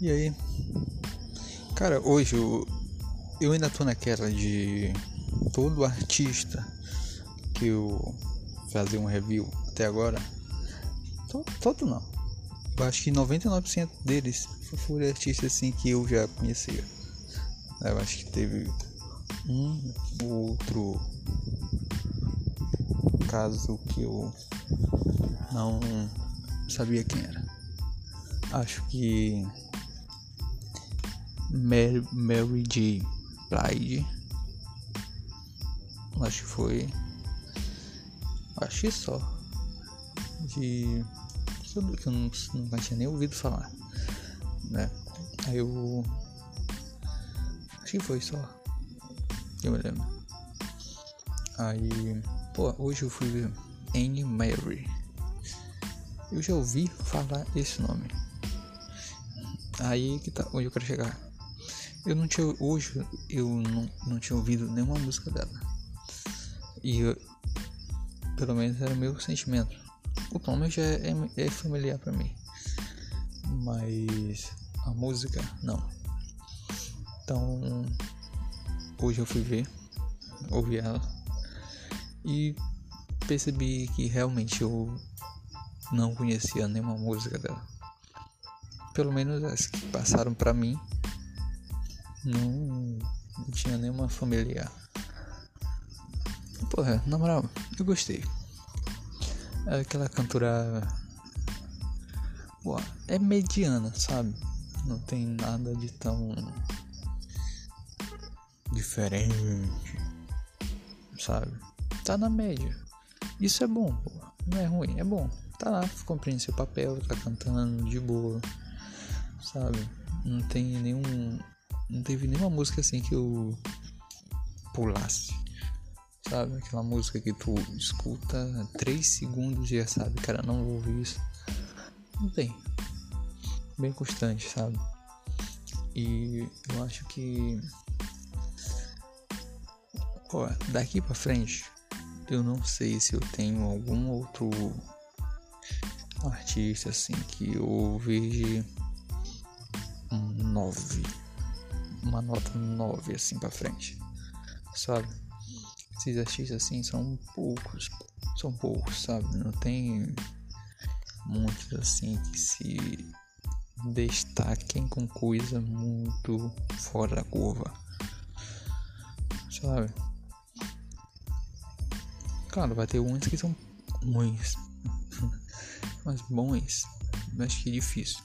E aí? Cara, hoje eu, eu ainda tô naquela de todo artista que eu fazer um review até agora. Todo, todo não. Eu acho que 99% deles foram artistas assim que eu já conhecia. Eu acho que teve um outro caso que eu não sabia quem era. Acho que Mary, Mary J. Blige. Acho que foi. Acho que só. De. Que eu, que eu não, nunca tinha nem ouvido falar. Né? Aí eu. Acho que foi só. Eu me lembro. Aí. Pô, hoje eu fui ver Anne Mary. Eu já ouvi falar esse nome. Aí que tá onde eu quero chegar. Eu não tinha. Hoje eu não, não tinha ouvido nenhuma música dela. E eu, pelo menos era meu sentimento. O nome já é, é familiar para mim. Mas a música não. Então hoje eu fui ver, ouvi ela e percebi que realmente eu não conhecia nenhuma música dela. Pelo menos as que passaram para mim não, não tinha nenhuma familiar. Porra, na moral, eu gostei. É aquela cantora. Pô, é mediana, sabe? Não tem nada de tão. diferente. Sabe? Tá na média. Isso é bom, pô. Não é ruim, é bom. Tá lá, cumprindo seu papel, tá cantando de boa. Sabe? Não tem nenhum não teve nenhuma música assim que eu pulasse. Sabe? Aquela música que tu escuta 3 segundos e já sabe, cara, não vou ouvir isso. Não tem. Bem constante, sabe? E eu acho que. Ó, daqui pra frente, eu não sei se eu tenho algum outro artista assim que eu vejo um 9 uma nota 9 assim para frente, sabe? Esses artistas assim são poucos, são poucos, sabe? Não tem muitos assim que se destaquem com coisa muito fora da curva, sabe? Claro, vai ter uns que são ruins, mas bons, acho que é difícil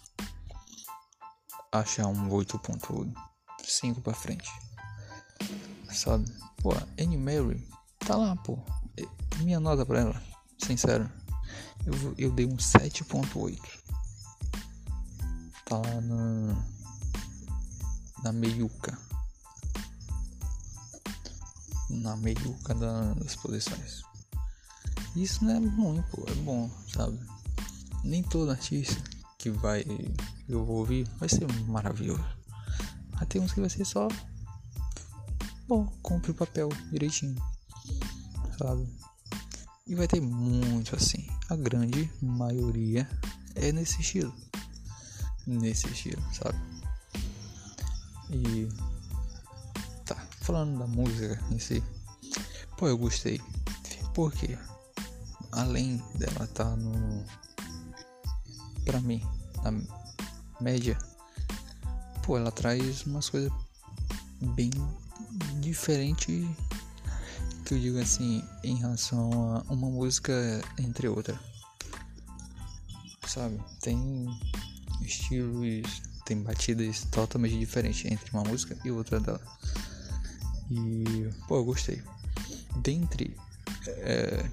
achar um 8.8 5 pra frente. Sabe? Pô, Annie Mary tá lá, pô. Minha nota pra ela, sincero. Eu, eu dei um 7.8. Tá lá na. Na meiuca. Na meiuca das posições. Isso não é ruim, pô. É bom, sabe? Nem todo artista que vai eu vou ouvir vai ser maravilhoso. Mas tem uns que vai ser só. Bom, compre o papel direitinho. Sabe? E vai ter muito assim. A grande maioria é nesse estilo. Nesse estilo, sabe? E. Tá, falando da música em si. Pô, eu gostei. Porque além dela estar tá no. Pra mim, na média pô, ela traz umas coisas bem diferentes que eu digo assim em relação a uma música entre outra. Sabe? Tem estilos, tem batidas totalmente diferentes entre uma música e outra dela. E pô, eu gostei. Dentre é,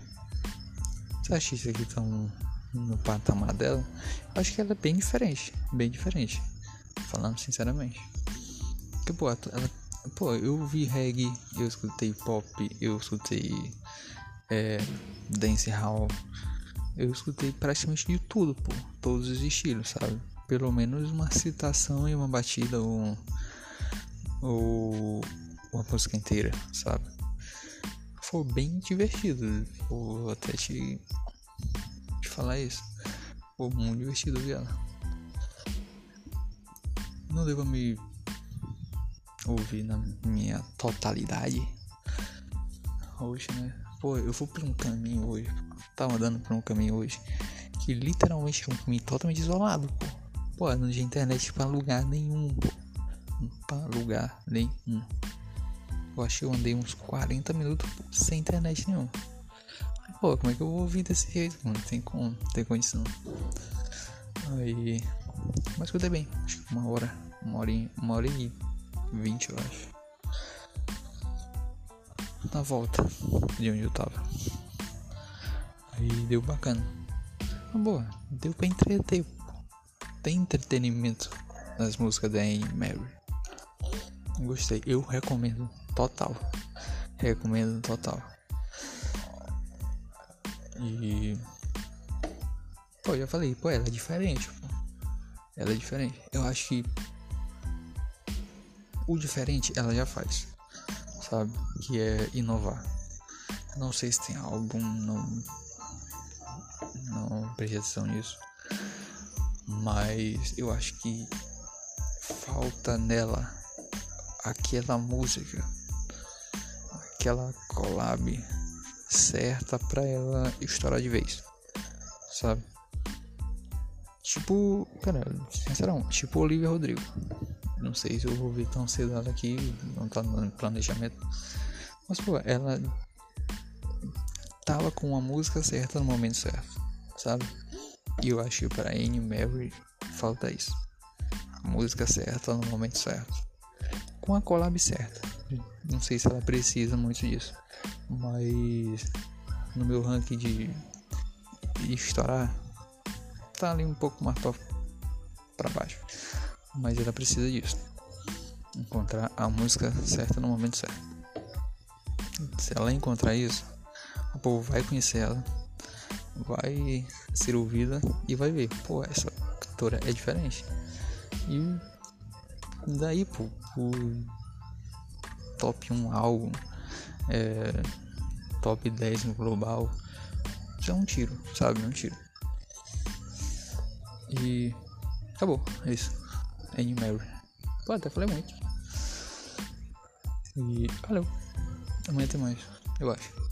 os artistas que estão no patamar dela, acho que ela é bem diferente, bem diferente falando sinceramente. Que pô, ela, pô, eu vi reggae, eu escutei pop, eu escutei é, dance hall, eu escutei praticamente de tudo, pô, todos os estilos, sabe? Pelo menos uma citação e uma batida ou, ou uma música inteira, sabe? Foi bem divertido, vou até te, te falar isso. Foi muito divertido ver ela. Não devo me ouvir na minha totalidade hoje, né? Pô, eu vou por um caminho hoje. Tava andando por um caminho hoje que literalmente é um caminho totalmente isolado, pô. Pô, não tinha internet pra lugar nenhum, pô. Pra lugar nenhum. Eu acho que eu andei uns 40 minutos pô, sem internet nenhum. Pô, como é que eu vou ouvir desse jeito? Não tem como, tem condição. Aí. Mas escutei bem, acho que uma hora, uma hora uma hora e vinte, eu acho. Na volta de onde eu tava. Aí deu bacana. Uma boa, deu pra entreter. Tem entretenimento nas músicas da Anne Mary. Gostei, eu recomendo total. Recomendo total. E. Pô, já falei, pô, ela é diferente, pô. Ela é diferente. Eu acho que. O diferente ela já faz. Sabe? Que é inovar. Não sei se tem algum. Não. Não preste atenção nisso. Mas eu acho que falta nela aquela música, aquela collab certa pra ela estourar de vez, sabe? Tipo, cara, sinceramente, tipo Olivia Rodrigo. Não sei se eu vou ver tão cedo ela aqui, não tá no planejamento. Mas, pô, ela tava com a música certa no momento certo, sabe? E eu acho que pra Anne Mary falta isso. A música certa no momento certo. Com a collab certa. Não sei se ela precisa muito disso. Mas no meu ranking de, de estourar, tá ali um pouco mais para baixo. Mas ela precisa disso. Encontrar a música certa no momento certo. Se ela encontrar isso, o povo vai conhecer ela, vai ser ouvida e vai ver, pô, essa cantora é diferente. E daí, pô, o top 1 álbum é, top 10 no global. Isso é um tiro, sabe? É um tiro. E acabou, é isso. Annie Mary. Pô, até falei muito. E valeu. Amanhã tem mais, eu acho.